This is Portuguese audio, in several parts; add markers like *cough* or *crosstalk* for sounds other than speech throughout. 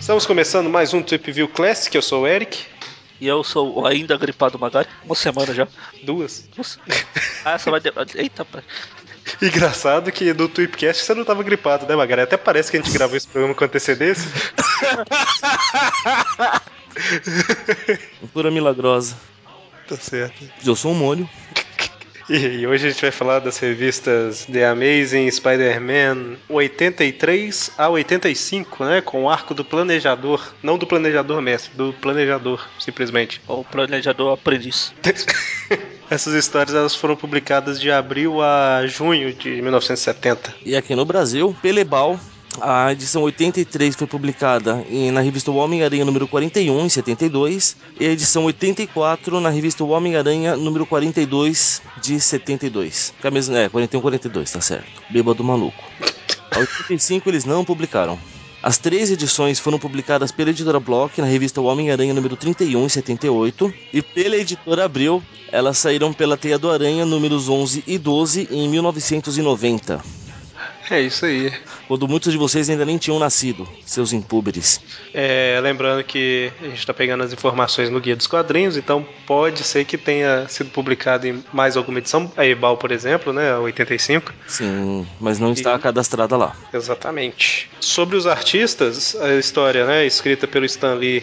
Estamos começando mais um Trip View Classic, eu sou o Eric. E eu sou o ainda gripado Magari. Uma semana já. Duas. Nossa. Ah, essa vai. de- Eita, pai. *laughs* Engraçado que no Tweepcast você não tava gripado, né, Magari? Até parece que a gente gravou esse programa com antecedência. *laughs* *laughs* Pura milagrosa. tá certo. Eu sou um molho. E hoje a gente vai falar das revistas The Amazing Spider-Man 83 a 85, né? Com o arco do planejador. Não do planejador mestre, do planejador, simplesmente. O planejador aprendiz. *laughs* Essas histórias elas foram publicadas de abril a junho de 1970. E aqui no Brasil, Pelebal. A edição 83 foi publicada na revista Homem-Aranha número 41, em 72. E a edição 84 na revista Homem-Aranha número 42, de 72. Que é a mesma, é, 41, 42, tá certo. Bêbado maluco. A 85 eles não publicaram. As três edições foram publicadas pela editora Block na revista Homem-Aranha número 31 em 78 e pela editora Abril, elas saíram pela Teia do Aranha números 11 e 12 em 1990, É isso aí. quando muitos de vocês ainda nem tinham nascido, seus impúberes. É, lembrando que a gente está pegando as informações no Guia dos Quadrinhos, então pode ser que tenha sido publicado em mais alguma edição. A Ebal, por exemplo, né? A 85. Sim, mas não está E- cadastrada lá. Exatamente. Sobre os artistas, a história, né, escrita pelo Stan Lee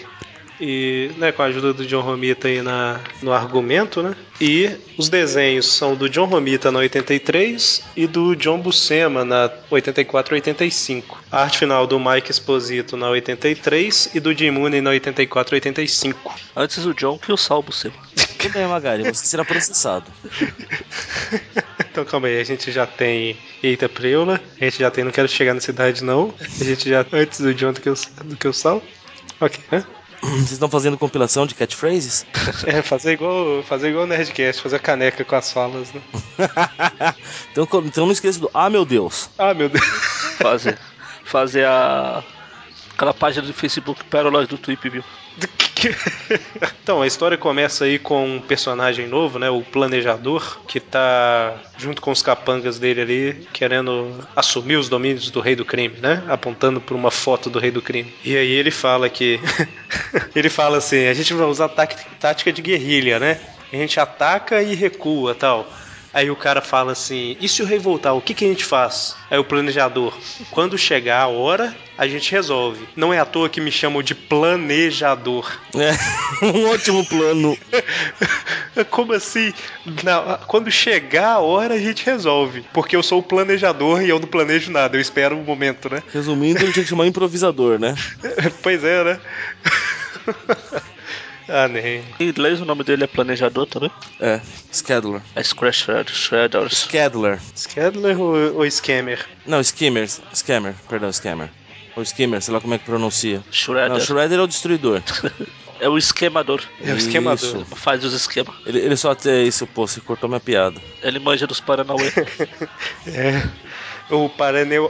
e né, com a ajuda do John Romita aí na, no argumento, né? E os desenhos são do John Romita na 83 e do John Buscema na 84 e 85. A arte final do Mike Esposito na 83 e do Jim Mooney na 84 e 85. Antes o John que o salvo seu. Tudo bem, Magari, você será processado. *laughs* Então calma aí, a gente já tem Eita Preula, a gente já tem Não Quero Chegar na Cidade Não, a gente já antes do John do que o, do que o Sal. Ok, né? Vocês estão fazendo compilação de catchphrases? *laughs* É, fazer igual, fazer igual o Nerdcast, fazer caneca com as falas, né? *laughs* então, então não esqueça do Ah, meu Deus. Ah, meu Deus. *laughs* Fazer. Fazer a. Aquela página do Facebook Pérolas do Tweep, viu? *laughs* Então, a história começa aí com um personagem novo, né? O Planejador, que tá junto com os capangas dele ali, querendo assumir os domínios do Rei do Crime, né? Apontando por uma foto do Rei do Crime. E aí ele fala que. *laughs* ele fala assim: a gente vai usar tática de guerrilha, né? A gente ataca e recua tal. Aí o cara fala assim: e se o rei voltar, o que, que a gente faz? Aí o planejador: quando chegar a hora, a gente resolve. Não é à toa que me chamam de planejador. É, *laughs* um ótimo plano. *laughs* Como assim? Não, quando chegar a hora, a gente resolve. Porque eu sou o planejador e eu não planejo nada, eu espero o momento, né? Resumindo, ele tinha que chamar improvisador, né? *laughs* pois é, né? Ah, nem. Em inglês o nome dele é Planejador também. É, Scheduler. É Scratch Shred- Shredders. Scheduler. Scheduler ou, ou Scammer? Não, Skimmer. Scammer, perdão, Scammer. Ou Skimmer, sei lá como é que pronuncia. Não, Shredder. Shredder é o destruidor. *laughs* É o esquemador. É o esquemador. Isso. Faz os esquemas. Ele, ele só até isso, pô, você cortou minha piada. Ele manja dos Paranauê. *laughs* É. O Paraneu.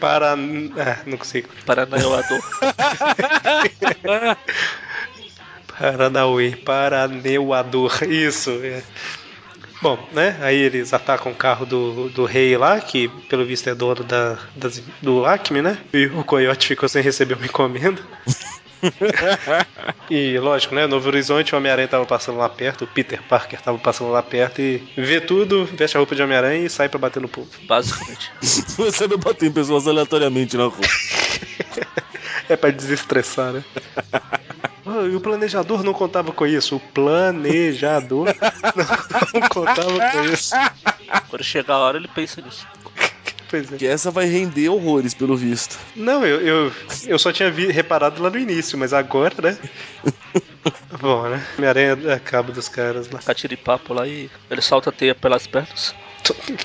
Para. Ah, não consigo. Paranauador. *laughs* Paranauê, Paraneuador, isso. É. Bom, né? Aí eles atacam o carro do, do rei lá, que pelo visto é dono da, das- do Acme, né? E o Coyote ficou sem receber uma encomenda. *laughs* e lógico, né? Novo Horizonte, o Homem-Aranha tava passando lá perto, o Peter Parker tava passando lá perto e vê tudo, veste a roupa de Homem-Aranha e sai pra bater no povo. Basicamente. *laughs* Você não bater em pessoas aleatoriamente na rua. *laughs* É pra desestressar, né? E o planejador não contava com isso. O planejador *laughs* não, não contava com isso. Quando chegar a hora, ele pensa nisso. *laughs* Pois é. Que essa vai render horrores, pelo visto. Não, eu, eu, eu só tinha vi- reparado lá no início, mas agora, né? *laughs* Bom, né? Homem-Aranha acaba dos caras lá. Catira de papo lá e ele solta a teia pelas pernas.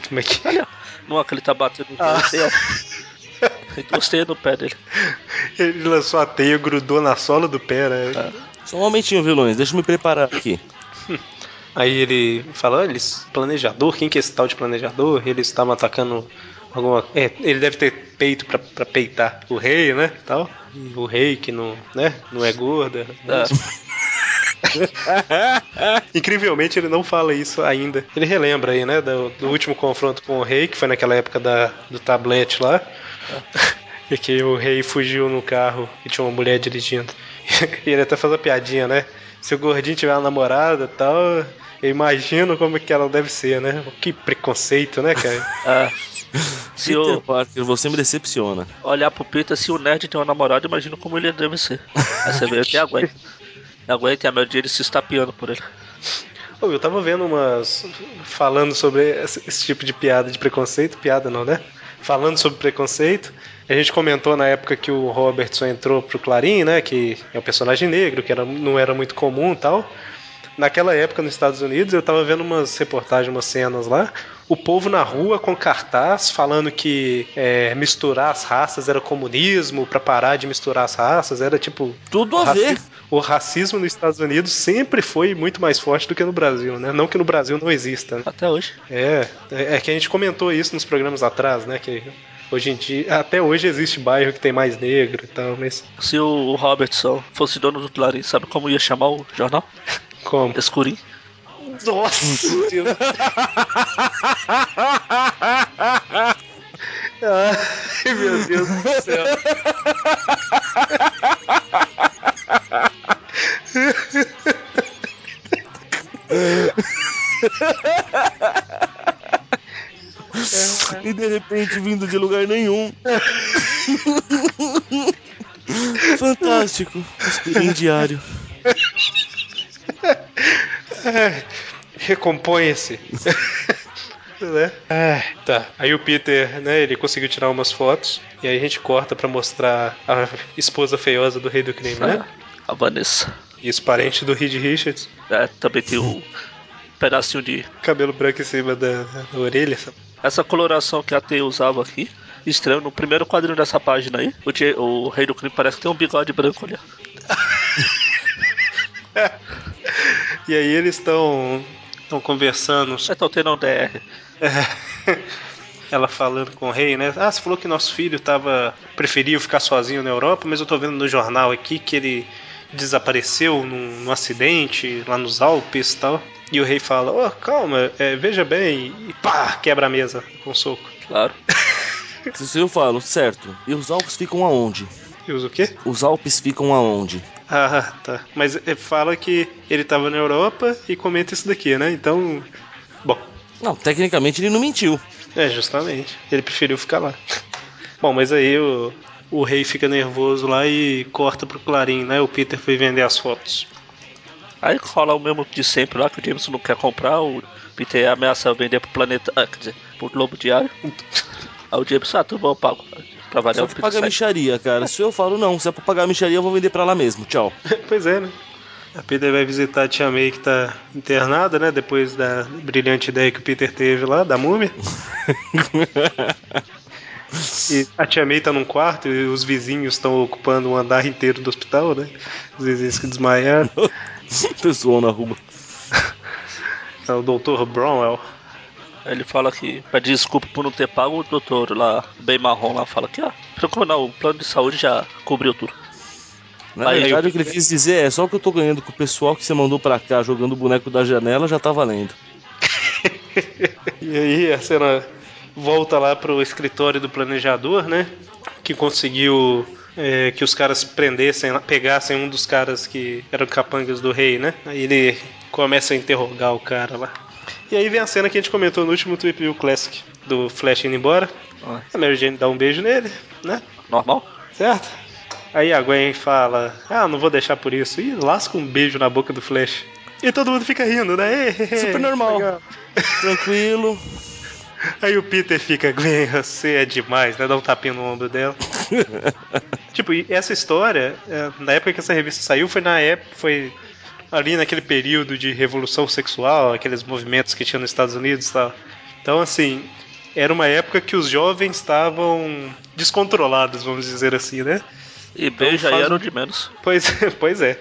Como é que ó. Não é que ele tá batendo no Ah. Teias no pé dele. Ele lançou a teia, grudou na sola do pé, né? Só um momentinho, vilões, deixa eu me preparar aqui. Aí ele fala, olha, eles, planejador, quem que é esse tal de planejador? Eles estavam atacando alguma. É, ele deve ter peito pra, pra peitar o rei, né? Tal. O rei que não, né? Não é gorda. né? É. *laughs* Incrivelmente ele não fala isso ainda. Ele relembra aí, né, do, do último confronto com o rei, que foi naquela época da, do tablete lá. *laughs* E que o rei fugiu no carro e tinha uma mulher dirigindo. *laughs* E ele até faz a piadinha, né? Se o gordinho tiver uma namorada e tal, eu imagino como que ela deve ser, né? Que preconceito, né, cara? É. Se Peter eu Parker, você me decepciona. olhar pro Peter, se o nerd tem uma namorada, imagino como ele deve ser. Aí você vê que aguenta. Aguenta e a maioria ele se estapeando por ele. Eu tava vendo umas. falando sobre esse, esse tipo de piada de preconceito. Piada não, né? Falando sobre preconceito. A gente comentou na época que o Robertson entrou pro Clarim, né? Que é um personagem negro, que era, não era muito comum e tal. Naquela época nos Estados Unidos, eu tava vendo umas reportagens, umas cenas lá. O povo na rua com cartaz falando que é, misturar as raças era comunismo, pra parar de misturar as raças, era tipo. Tudo o a ver. O racismo nos Estados Unidos sempre foi muito mais forte do que no Brasil, né? Não que no Brasil não exista, né? Até hoje. É, é é que a gente comentou isso nos programas atrás, né? Que hoje em dia, até hoje existe bairro que tem mais negro e tal, mas Se o Robertson fosse dono do Clarim, sabe como ia chamar o jornal? como? Escurinho. Nossa! Deus. Ai, meu Deus do céu. E de repente vindo de lugar nenhum. Fantástico. Aspirim diário. Ai, Recomponha-se. *laughs* né? Ai, tá. Aí o Peter, né, ele conseguiu tirar umas fotos e aí a gente corta pra mostrar a esposa feiosa do rei do crime, né? A Vanessa. Isso, parente do Reed Richards. É, também tem um pedacinho de. Cabelo branco em cima da, da orelha. Essa coloração que a T usava aqui. Estranho, no primeiro quadrinho dessa página aí, o, o Rei do Crime parece que tem um bigode branco ali. *laughs* E aí eles estão estão conversando. É, tendo um DR. É. *laughs* Ela falando com o rei, né? Ah, você falou que nosso filho tava preferiu ficar sozinho na Europa, mas eu tô vendo no jornal aqui que ele desapareceu num, num acidente lá nos Alpes e tal. E o rei fala: Oh, calma, é, veja bem, e pá, quebra a mesa com um soco. Claro. *laughs* Se eu falo, certo. E os Alpes ficam aonde? Usa o quê? Os Alpes ficam aonde? Ah, tá. Mas é, fala que ele tava na Europa e comenta isso daqui, né? Então. Bom, Não, tecnicamente ele não mentiu. É, justamente. Ele preferiu ficar lá. *laughs* Bom, mas aí o, o rei fica nervoso lá e corta pro Clarim, né? O Peter foi vender as fotos. Aí rola o mesmo de sempre lá que o Jameson não quer comprar, o Peter ameaça vender pro planeta. Ah, quer dizer, pro Globo Diário. Aí o Jameson, ah, tudo bom, eu pago. Pra variar Só o pra pagar micharia, cara. Se eu falo, não, se é pra pagar micharia, eu vou vender pra lá mesmo. Tchau. *laughs* pois é, né? A Peter vai visitar a Tia May que tá internada, né? Depois da brilhante ideia que o Peter teve lá, da múmia. *laughs* E a Tia May tá num quarto e os vizinhos estão ocupando um andar inteiro do hospital, né? Os vizinhos que desmaiaram. *laughs* Pessoal na rua. É o Dr. Bromwell. Aí Ele fala que pede desculpa por não ter pago o doutor lá, bem marrom lá, fala que, ah, preocupa não, o plano de saúde já cobriu tudo. Na Aí verdade, eu- o que ele quis dizer é só o que eu tô ganhando com o pessoal que você mandou pra cá jogando o boneco da janela já tá valendo. *laughs* E aí a cena volta lá pro escritório do planejador, né? Que conseguiu é, que os caras prendessem, pegassem um dos caras que eram capangas do rei, né? Aí ele começa a interrogar o cara lá. E aí vem a cena que a gente comentou no último Trip View Classic, do Flash indo embora. Ah. A Mary Jane dá um beijo nele, né? Normal? Certo? Aí a Gwen fala: Ah, não vou deixar por isso. E lasca um beijo na boca do Flash. E todo mundo fica rindo, né? Super normal. Legal. Tranquilo. *laughs* Aí o Peter fica, Gwen, você é demais, né? Dá um tapinha no ombro dela. *laughs* tipo, essa história, é, na época que essa revista saiu, foi na época, foi ali naquele período de revolução sexual, aqueles movimentos que tinha nos Estados Unidos e tal. Então, assim, era uma época que os jovens estavam descontrolados, vamos dizer assim, né? E Então beijo aí faz era o de menos. Pois, *laughs* pois é.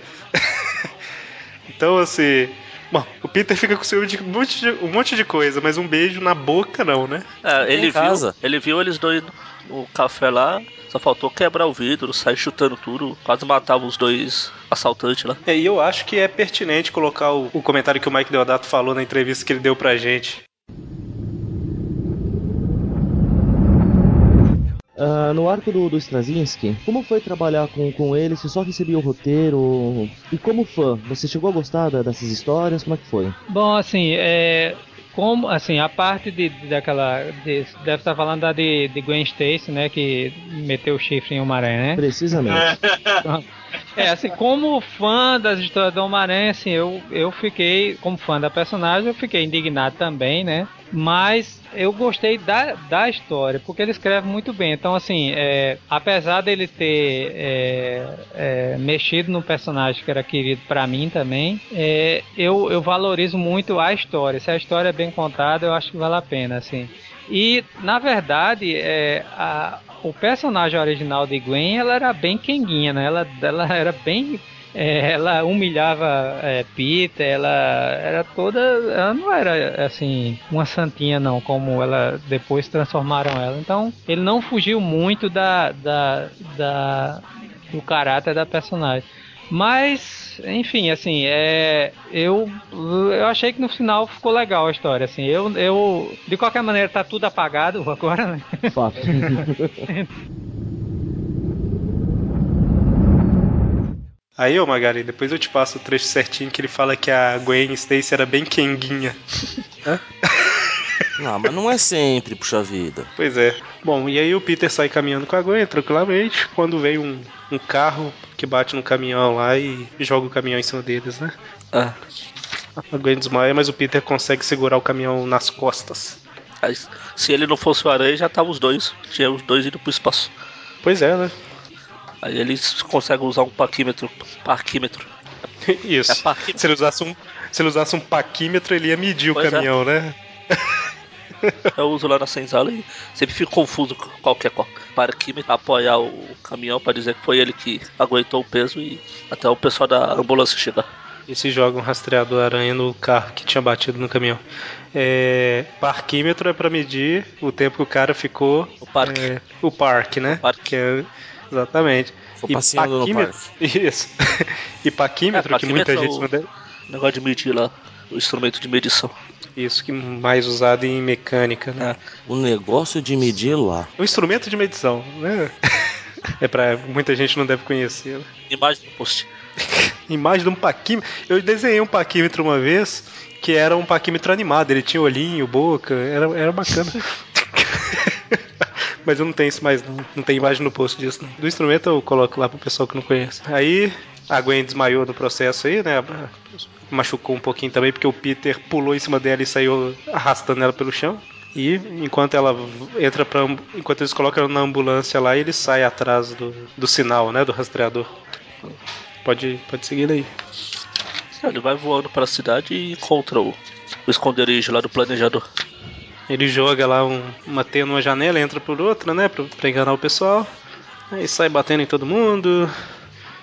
*laughs* então, assim, Bom, o Peter fica com ciúme de um monte de, um monte de coisa, mas um beijo na boca não, né? É, ele viu, ele viu eles dois no café lá, só faltou quebrar o vidro, sair chutando tudo, quase matava os dois assaltantes lá. É, E eu acho que é pertinente colocar o, o comentário que o Mike Deodato falou na entrevista que ele deu pra gente. Ah, no arco do, do Straczynski, como foi trabalhar com, com ele? Você só recebia o roteiro? E como fã, você chegou a gostar da- dessas histórias? Como é que foi? Bom, assim, é. Como, assim, a parte de, de- daquela. de- deve estar falando da de, de Gwen Stacy, né? Que meteu o chifre em Homem-Aranha, né? Precisamente. É, assim, como fã das histórias do Homem-Aranha, assim, eu, eu fiquei, como fã da personagem, eu fiquei indignado também, né? Mas eu gostei da, da história, porque ele escreve muito bem. Então, assim, é, apesar dele ter é, é, mexido no personagem que era querido pra mim também, é, eu, eu valorizo muito a história. Se a história é bem contada, eu acho que vale a pena, assim. E, na verdade, é, a, o personagem original de Gwen, ela era bem quenguinha, né? Ela, ela era bem... é, ela humilhava é, Peter, ela era toda... Ela não era, assim, uma santinha, não, como ela depois transformaram ela. Então, ele não fugiu muito da, da, da do caráter da personagem. Mas, enfim, assim, é, eu, eu achei que no final ficou legal a história, assim. Eu, eu, de qualquer maneira, tá tudo apagado *laughs* agora, né? Fato. *laughs* Aí, ô Magari, depois eu te passo o trecho certinho que ele fala que a Gwen Stacy era bem quenguinha. *laughs* Não, mas não é sempre, puxa vida. Pois é. Bom, e aí o Peter sai caminhando com a Gwen tranquilamente, quando vem um, um carro que bate no caminhão lá e joga o caminhão em cima deles, né? Ah, A Gwen desmaia, mas o Peter consegue segurar o caminhão nas costas. se ele não fosse o Aranha, já tava os dois. Tinha os dois indo pro espaço. Pois é, né? Aí eles conseguem usar um parquímetro. Parquímetro. *laughs* Isso. É parquímetro. Se ele usasse um, se ele usasse um paquímetro, ele ia medir Pois o é. caminhão, né? Eu uso lá na senzala e sempre fico confuso com qualquer parquímetro apoiar o caminhão pra dizer que foi ele que aguentou o peso e até o pessoal da ambulância chegar. E se joga um rastreador aranha no carro que tinha batido no caminhão. É, parquímetro é pra medir o tempo que o cara ficou. O parque. é, o parque, né? parque. Que é- exatamente. Ficou passeando no paquímetro- *laughs* Isso. e paquímetro, É, que muita paquímetro gente é o- deve. Negócio de medir lá, o instrumento de medição. Isso, que mais usado em mecânica, né? O negócio de medir lá. Um instrumento de medição, né? *laughs* É pra muita gente não deve conhecer. né? Imagem do post. *laughs* Imagem de um paquímetro. Eu desenhei um paquímetro uma vez que era um paquímetro animado. Ele tinha olhinho, boca, era, era bacana. Mas eu não tenho isso mais, não. Não tem imagem no post disso, não. Do instrumento eu coloco lá pro pessoal que não conhece. Aí a Gwen desmaiou no processo aí, né? Machucou um pouquinho também, porque o Peter pulou em cima dela e saiu arrastando ela pelo chão. E enquanto ela entra ambu- Enquanto eles colocam ela na ambulância lá, ele sai atrás do, do sinal, né? Do rastreador. Pode, pode seguir daí. Ele vai voando pra cidade e encontra o, o esconderijo lá do planejador. Ele joga lá um, uma teia numa janela, entra por outra, né? Pra, pra enganar o pessoal. Aí sai batendo em todo mundo.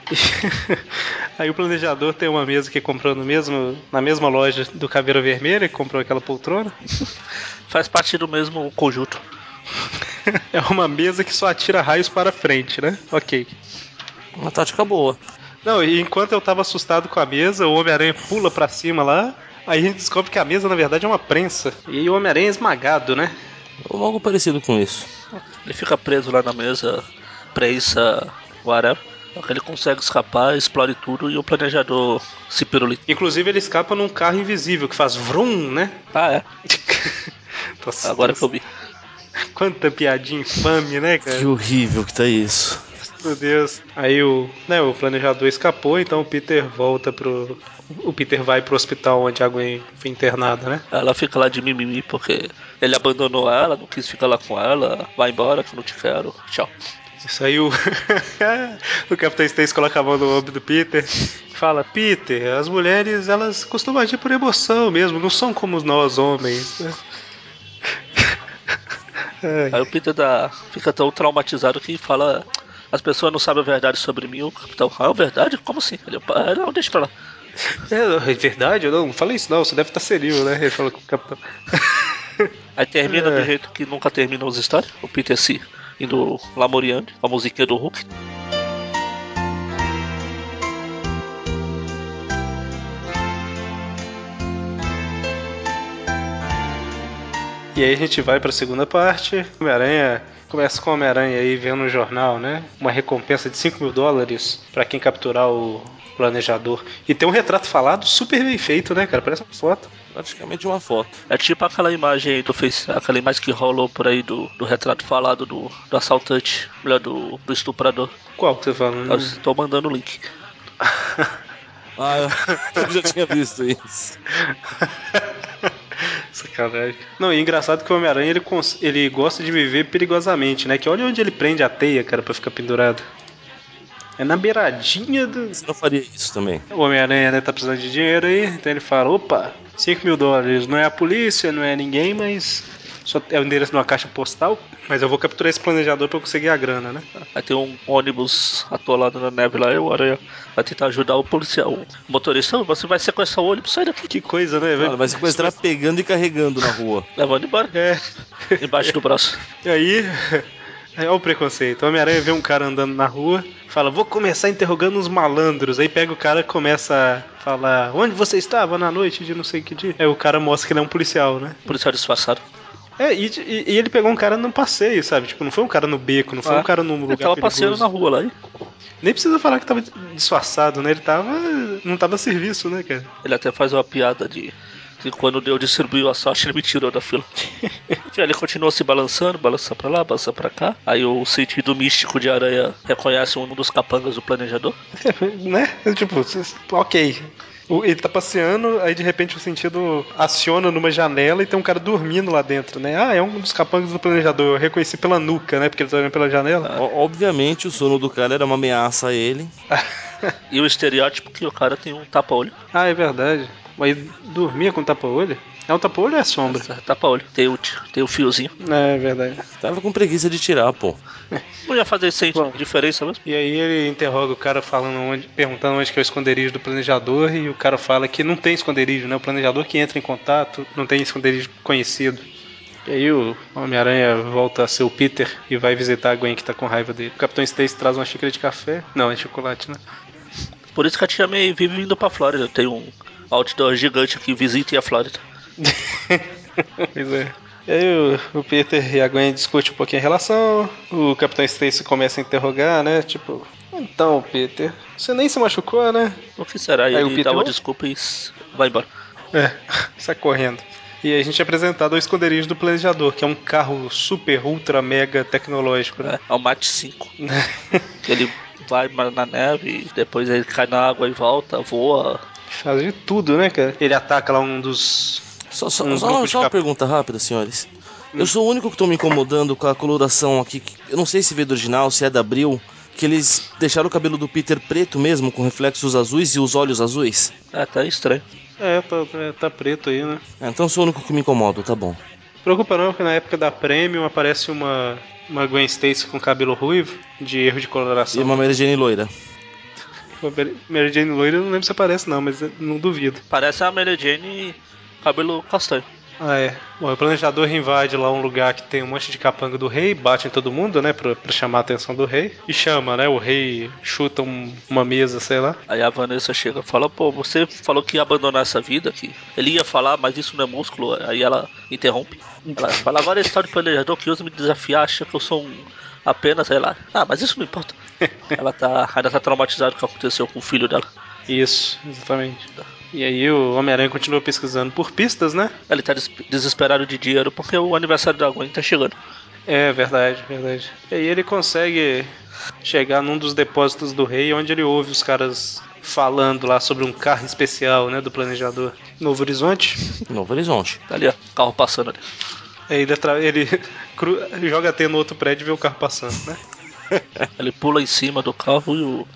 *laughs* Aí o planejador tem uma mesa que comprou no mesmo, na mesma loja do Caveira Vermelha, que comprou aquela poltrona. *laughs* Faz parte do mesmo conjunto. *laughs* É uma mesa que só atira raios para frente, né? Ok. Uma tática boa. Não, e enquanto eu tava assustado com a mesa, o Homem-Aranha pula pra cima lá. Aí a gente descobre que a mesa na verdade é uma prensa. E o Homem-Aranha é esmagado, né? Ou algo parecido com isso. Ele fica preso lá na mesa, prensa, whatever. Só que ele consegue escapar, explode tudo e o planejador se pirulita. Inclusive ele escapa num carro invisível que faz vrum, né? Ah, é. *laughs* Nossa, Agora que eu vi. Quanta piadinha infame, né, cara? Que horrível que tá isso. Meu Deus. Aí o, né, o planejador escapou, então o Peter volta pro. O Peter vai pro hospital onde a Gwen foi internada, né? Ela fica lá de mimimi porque ele abandonou ela, não quis ficar lá com ela. Vai embora, que eu não te quero. Tchau. Isso aí o. *laughs* o Capitão Stacy coloca a mão no ombro do Peter e fala: Peter, as mulheres elas costumam agir por emoção mesmo, não são como nós homens. *laughs* né?" Aí o Peter dá, fica tão traumatizado que fala. As pessoas não sabem a verdade sobre mim. O capitão, ah, a verdade? Como assim? Ele, "Ah, não, deixa pra lá. É, é verdade? Eu não, não falei isso não, você deve estar senil, né? Ele falou com o capitão. *laughs* Aí termina É. do jeito que nunca terminam as histórias. O Peter se indo lamoriando, a musiquinha do Hulk. E aí a gente vai pra segunda parte. Homem-Aranha começa com o Homem-Aranha aí vendo no jornal, né? Uma recompensa de 5 mil dólares pra quem capturar o planejador. E tem um retrato falado super bem feito, né, cara? Parece uma foto. Praticamente uma foto. É tipo aquela imagem aí do Face, aquela imagem que rolou por aí do, do retrato falado do, do assaltante, melhor, do, do estuprador. Qual que você fala? Eu estou mandando o link. *laughs* Ah, eu *laughs* já tinha visto isso. *laughs* Sacanagem. Não, e engraçado que o Homem-Aranha ele, ele gosta de viver perigosamente, né? Que olha onde ele prende a teia, cara, pra ficar pendurado. É na beiradinha do. Você não faria isso também. O Homem-Aranha, né, tá precisando de dinheiro aí, então ele fala: opa, 5 mil dólares. Não é a polícia, não é ninguém, mas. Só é o endereço de uma caixa postal. Mas eu vou capturar esse planejador pra eu conseguir a grana, né? Aí tem um ônibus atolado na neve lá, e o Aranha vai tentar ajudar o policial. O motorista, "Ô, você vai sequestrar o ônibus, sai daqui. Que coisa, né, velho? Cara, vai sequestrar pegando e carregando na rua. Levando embora, É. embaixo do braço. E aí. Olha o preconceito. Homem-Aranha vê um cara andando na rua, fala, vou começar interrogando os malandros. Aí pega o cara e começa a falar, onde você estava na noite de não sei que dia? Aí o cara mostra que ele é um policial, né? Policial disfarçado. É, e, e- e ele pegou um cara num passeio, sabe? Tipo, não foi um cara no beco, não foi Ah, um cara num lugar Ele tava perigoso. passeando na rua lá. hein? Nem precisa falar que tava disfarçado, né? Ele tava. não tava a serviço, né, cara? Ele até faz uma piada de que quando eu distribuiu a sorte, ele me tirou da fila. *laughs* Ele continua se balançando, balança pra lá, balança pra cá. Aí o sentido místico de aranha reconhece um dos capangas do planejador. *laughs* né? Tipo, ok. O- Ele tá passeando, aí de repente o sentido aciona numa janela e tem um cara dormindo lá dentro, né? Ah, é um dos capangas do planejador. Eu reconheci pela nuca, né? Porque ele tá olhando pela janela. O- Obviamente o sono do cara era uma ameaça a ele. *laughs* E o estereótipo que o cara tem um tapa-olho. Ah, é verdade. Mas dormia com tapa-olho? É um tapa-olho ou é sombra? Tapa-olho. Tem o, tem o fiozinho. É verdade. Tava com preguiça de tirar, pô. *laughs* Não ia fazer sem diferença mesmo. E aí ele interroga o cara falando onde, perguntando onde que é o esconderijo do planejador e o cara fala que não tem esconderijo, né? O planejador que entra em contato não tem esconderijo conhecido. E aí o Homem-Aranha volta a ser o Peter e vai visitar a Gwen que tá com raiva dele. O Capitão Stacy traz uma xícara de café. Não, é chocolate, né? Por isso que a tia May vive indo pra Flórida. Tem um outdoor gigante aqui, visite a Flórida. *laughs* pois é. E aí o, o Peter e a Gwen discutem um pouquinho a relação. O Capitão Stacy começa a interrogar, né? Tipo, então, Peter, você nem se machucou, né? O que será? E Aí o Peter dá uma não? desculpa e vai embora. É, *laughs* sai correndo. E aí a gente é apresentado ao esconderijo do planejador, que é um carro super, ultra, mega tecnológico, né? É, é o Mate 5. *laughs* que ele vai na neve, depois ele cai na água e volta, voa. Faz de tudo, né, cara? Ele ataca lá um dos. Só, só, Um só- grupo de só uma cap- pergunta rápida, senhores. Eu sou o único que tô me incomodando com a coloração aqui. que- Eu não sei se veio do original, se é da Abril. Que eles deixaram o cabelo do Peter preto mesmo, com reflexos azuis e os olhos azuis. É, tá estranho. É, tá, tá- tá preto aí, né? É, então eu sou o único que me incomodo, tá bom. Preocupa não, que na época da Premium aparece uma, uma Gwen Stacy com cabelo ruivo, de erro de E coloração. uma Mary Jane loira. Uma Mary Jane loira eu não lembro se aparece não, mas não duvido. Parece a Mary Jane cabelo castanho. Ah, é. Bom, o planejador invade lá um lugar que tem um monte de capanga do rei, bate em todo mundo, né, pra, pra chamar a atenção do rei. E chama, né, o rei chuta um- uma mesa, sei lá. Aí a Vanessa chega e fala, pô, você falou que ia abandonar essa vida, que ele ia falar, mas isso não é músculo. Aí ela interrompe. Ela fala, agora esse tal de planejador que usa me desafiar, acha que eu sou um apenas, sei lá. Ah, mas isso não importa. *laughs* ela tá, ainda tá traumatizada com o que aconteceu com o filho dela. Isso, exatamente. E aí o Homem-Aranha continua pesquisando por pistas, né? Ele tá des- desesperado de dinheiro porque o aniversário da Gwen tá chegando. É, verdade, verdade. E aí ele consegue chegar num dos depósitos do rei, onde ele ouve os caras falando lá sobre um carro especial, né, do planejador. Novo Horizonte. Novo Horizonte. Tá ali, ó, carro passando ali. Aí ele, ele *laughs* joga até no outro prédio e vê o carro passando, né? Ele pula em cima do carro e o,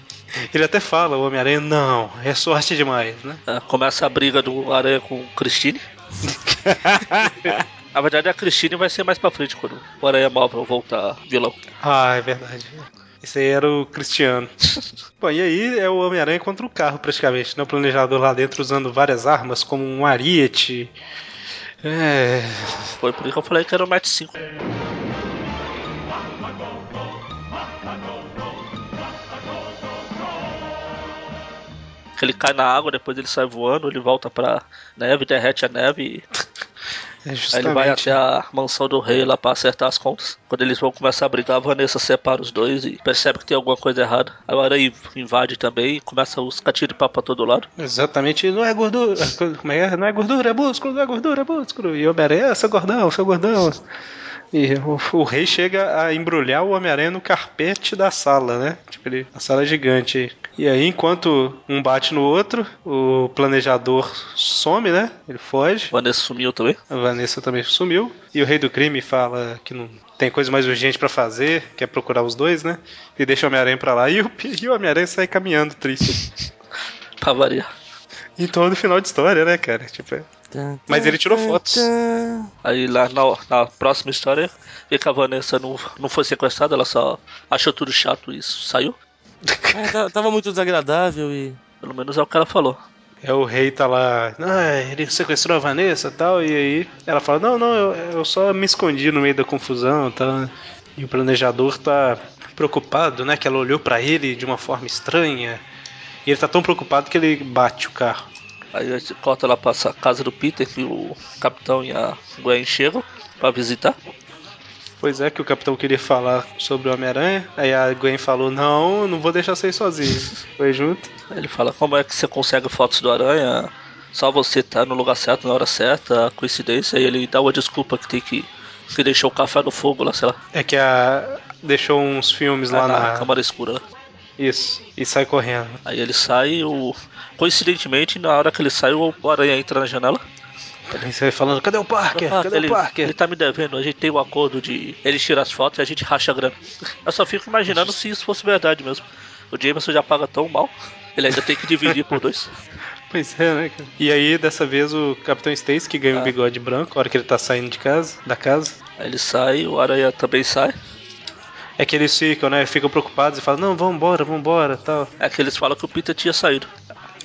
Ele até fala, o Homem-Aranha, não, é sorte demais, né? é, começa a briga do Aranha com o Christine. *laughs* Na verdade, a Christine vai ser mais pra frente quando o Aranha Móvel voltar vilão. Ah, é verdade. Esse aí era o Cristiano. *laughs* Bom, e aí é o Homem-Aranha contra o carro, praticamente, né? O planejador lá dentro usando várias armas, como um ariete. É. Foi por isso que eu falei que era o Match 5. Que ele cai na água, depois ele sai voando, ele volta pra neve, derrete a neve e *laughs* é Aí ele vai até a mansão do rei lá pra acertar as contas. Quando eles vão começar a brigar, a Vanessa separa os dois e percebe que tem alguma coisa errada. Aí o Aranha invade também e começa os catinhos de papo pra todo lado. Exatamente, não é gordura. *laughs* Como é? Não é gordura, é músculo, não é gordura, é músculo. E o Homem-Aranha, seu gordão, seu gordão. E o, o rei chega a embrulhar o Homem-Aranha no carpete da sala, né? Tipo, ele, a sala é gigante. E aí, enquanto um bate no outro, o planejador some, né? Ele foge. Vanessa sumiu também. A Vanessa também sumiu. E o rei do crime fala que não tem coisa mais urgente pra fazer, que é procurar os dois, né? E deixa o Homem-Aranha pra lá. E o, e o Homem-Aranha sai caminhando triste. *laughs* Pra variar. em todo final de história, né, cara? Tipo, é- Mas ele tirou fotos. Aí lá na, na próxima história, vê que a Vanessa não, não foi sequestrada, ela só achou tudo chato e saiu. *laughs* É, tá- tava muito desagradável e. Pelo menos é o que ela falou. É o rei tá lá, ah, ele sequestrou a Vanessa e tal, e aí ela fala, não, não, eu, eu só me escondi no meio da confusão, tá? E o planejador tá preocupado, né, que ela olhou pra ele de uma forma estranha, e ele tá tão preocupado que ele bate o carro. Aí a gente corta lá pra essa casa do Peter que o capitão e a Gwen chegam pra visitar. Pois é, que o capitão queria falar sobre o Homem-Aranha, aí a Gwen falou, não, não vou deixar você ir sozinho. *laughs* Foi junto. Ele fala como é que você consegue fotos do Aranha, só você tá no lugar certo, na hora certa, coincidência, e ele dá uma desculpa que tem que. que deixou o café no fogo lá, sei lá. É que a deixou uns filmes lá na, na... câmara escura. né? Isso, e sai correndo. Aí ele sai, o. Coincidentemente, na hora que ele sai, o Aranha entra na janela. Aí você vai falando, cadê o Parker? Cadê ele, o Parker? ele tá me devendo, a gente tem um acordo de ele tira as fotos e a gente racha a grana. Eu só fico imaginando se isso fosse verdade mesmo. O Jameson já paga tão mal, ele ainda tem que dividir por dois. *laughs* Pois é, né, cara? E aí, dessa vez, o Capitão Stacy, que ganha um Ah. bigode branco, a hora que ele tá saindo de casa, da casa. Aí ele sai, o Aranha também sai. É que eles ficam, né? Ficam preocupados e falam, não, vambora, vambora, tal. É que eles falam que o Peter tinha saído.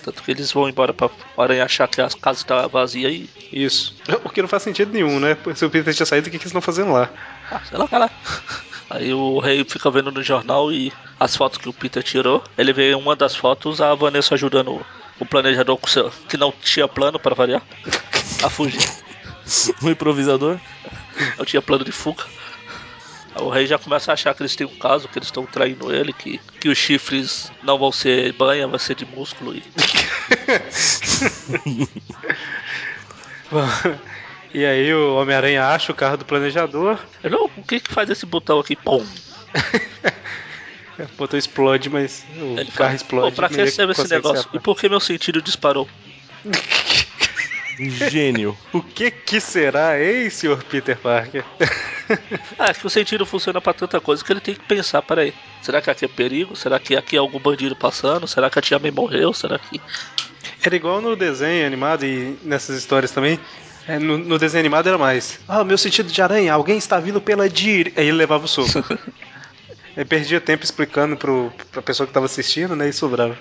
Tanto que eles vão embora pra o Aranha achar que a casa tá vazia e. Isso. O que não faz sentido nenhum, né? Se o Peter tinha saído, o que, que eles estão fazendo lá? Ah, sei lá, cara. Aí o rei fica vendo no jornal e as fotos que o Peter tirou. Ele vê em uma das fotos a Vanessa ajudando o- planejador com seu, que não tinha plano para variar a fugir. O *laughs* improvisador. Não tinha plano de fuga. O rei já começa a achar que eles têm um caso, que eles estão traindo ele, que, que os chifres não vão ser banha, vai ser de músculo. E... *laughs* Bom, e aí o Homem-Aranha acha o carro do planejador, "Ô, o que que faz esse botão aqui? Pum! o *laughs* botão explode, mas o Ele carro fala, explode. "Pô, pra que serve esse negócio? E por que meu sentido disparou? *laughs* Gênio. O que que será, hein, senhor Peter Parker? *laughs* Ah, é que o sentido funciona pra tanta coisa que ele tem que pensar, peraí. Será que aqui é perigo? Será que aqui é algum bandido passando? Será que a tia May morreu? Será que. Era igual no desenho animado e nessas histórias também. É, no, no desenho animado era mais. Ah, meu sentido de aranha, alguém está vindo pela direita. Aí ele levava o soco. *laughs* Ele perdia tempo explicando pro, pra pessoa que tava assistindo, né? E sobrava.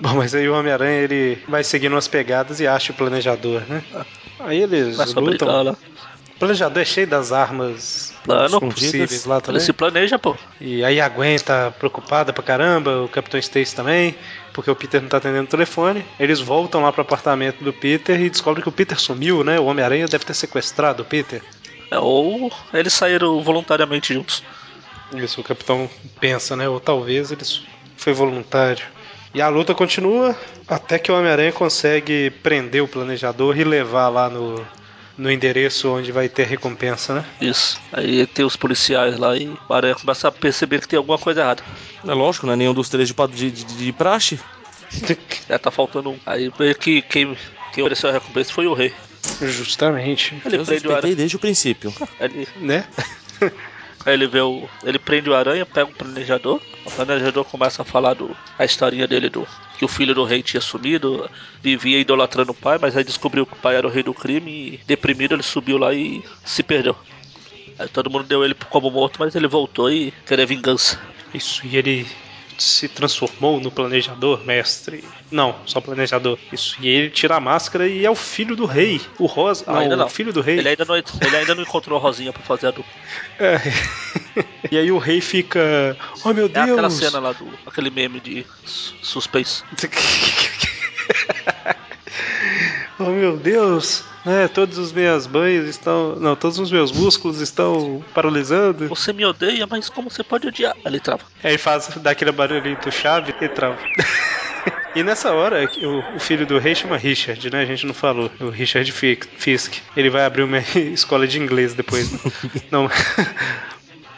Bom, mas aí o Homem-Aranha ele vai seguindo umas pegadas e acha o planejador, né? Aí eles lutam. Planejador é cheio das armas Plano. possíveis lá Ele também. se planeja, pô. E aí a Gwen tá preocupada pra caramba, o Capitão Stacy também, porque o Peter não tá atendendo o telefone. Eles voltam lá pro apartamento do Peter e descobrem que o Peter sumiu, né? O Homem-Aranha deve ter sequestrado o Peter. É, ou eles saíram voluntariamente juntos. Isso o capitão pensa, né? Ou talvez eles foi voluntário. E a luta continua até que o Homem-Aranha consegue prender o planejador e levar lá no, no endereço onde vai ter recompensa, né? Isso. Aí tem os policiais lá e o Aranha começa a perceber que tem alguma coisa errada. É lógico, não é nenhum dos três de, de, de, de praxe. *laughs* É, tá faltando um. Aí que quem, quem ofereceu a recompensa foi o rei. Justamente, Ele Eu prende o desde o princípio. Ele, né? *laughs* aí ele vê o. Ele prende o aranha, pega o planejador. O planejador começa a falar do. a historinha dele do. que o filho do rei tinha sumido, vivia idolatrando o pai, mas aí descobriu que o pai era o rei do crime e deprimido ele subiu lá e se perdeu. Aí todo mundo deu ele como morto, mas ele voltou e queria vingança. Isso, e ele se transformou no planejador, mestre. Não, só planejador. Isso. E ele tira a máscara e é o filho do rei. O Rosa. Ah, não, ainda não. o filho do rei. Ele ainda não, ele ainda não encontrou a Rosinha pra fazer a dupla. *laughs* É. e aí o rei fica. Oh meu É Deus! aquela cena lá do. aquele meme de su- suspense. *laughs* oh meu Deus! É, todos os meus banhos estão. Não, todos os meus músculos estão paralisando. Você me odeia, mas como você pode odiar? Ele trava. Aí faz dá aquele barulhinho do chave e trava. *laughs* E nessa hora, o, filho do rei chama Richard, né? A gente não falou. O Richard Fi- Fisk. Ele vai abrir uma *laughs* escola de inglês depois. né? *laughs* Não.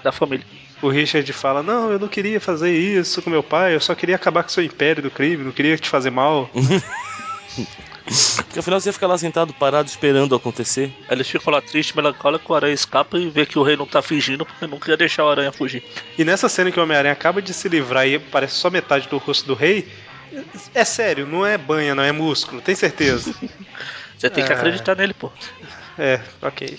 Da família. O Richard fala: Não, eu não queria fazer isso com meu pai, eu só queria acabar com o seu império do crime, não queria te fazer mal. Porque afinal você fica lá sentado, parado, esperando acontecer. Eles ficam lá tristes, melancólicos, o aranha escapa e vê que o rei não tá fingindo porque não queria deixar o aranha fugir. E nessa cena que o Homem-Aranha acaba de se livrar e parece só metade do rosto do rei. É sério, não é banha, não é músculo, tem certeza? *laughs* Você tem que É. acreditar nele, pô. É, ok.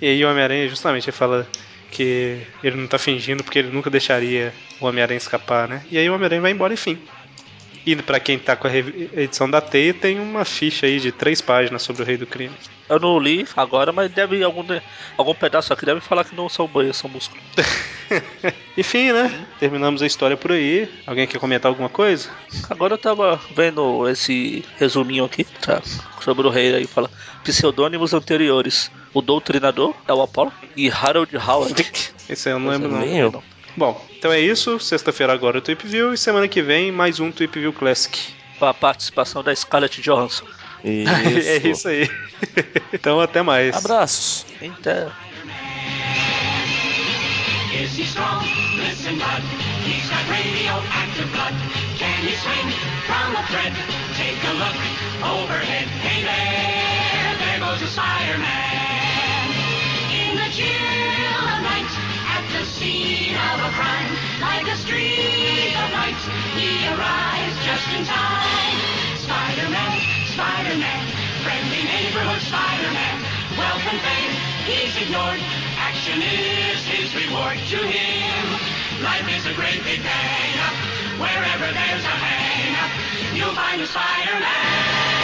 E aí o Homem-Aranha justamente ele fala que ele não tá fingindo porque ele nunca deixaria o Homem-Aranha escapar, né? E aí o Homem-Aranha vai embora, enfim. E pra quem tá com a edição da Teia, tem uma ficha aí de três páginas sobre o Rei do Crime. Eu não li agora, mas deve algum, algum pedaço aqui deve falar que não são banhas, são músculos. *laughs* Enfim, né? Terminamos a história por aí. Alguém quer comentar alguma coisa? Agora eu tava vendo esse resuminho aqui, tá? Sobre o rei aí, fala pseudônimos anteriores. O Doutrinador é o Apollo e Harold Howard. *laughs* Esse aí eu não lembro, não. Nem eu. Bom, então é isso. Sexta-feira agora o Tweep View e semana que vem mais um Tweep View Classic. Com a participação da Scarlett Johansson. Isso. *laughs* é isso aí. então até mais. Abraços. Então, Is he strong? Listen, bud. He's got radioactive blood. Can he swing from a thread? Take a look overhead. Hey there, there goes a Spider-Man. In the chill of night, scene of a crime, like a streak of light, he arrives just in time. Spider-Man, Spider-Man, friendly neighborhood Spider-Man. Wealth and fame, he's ignored. Action is his reward to him. Life is a great big hang up. Wherever there's a hang you'll find a Spider-Man.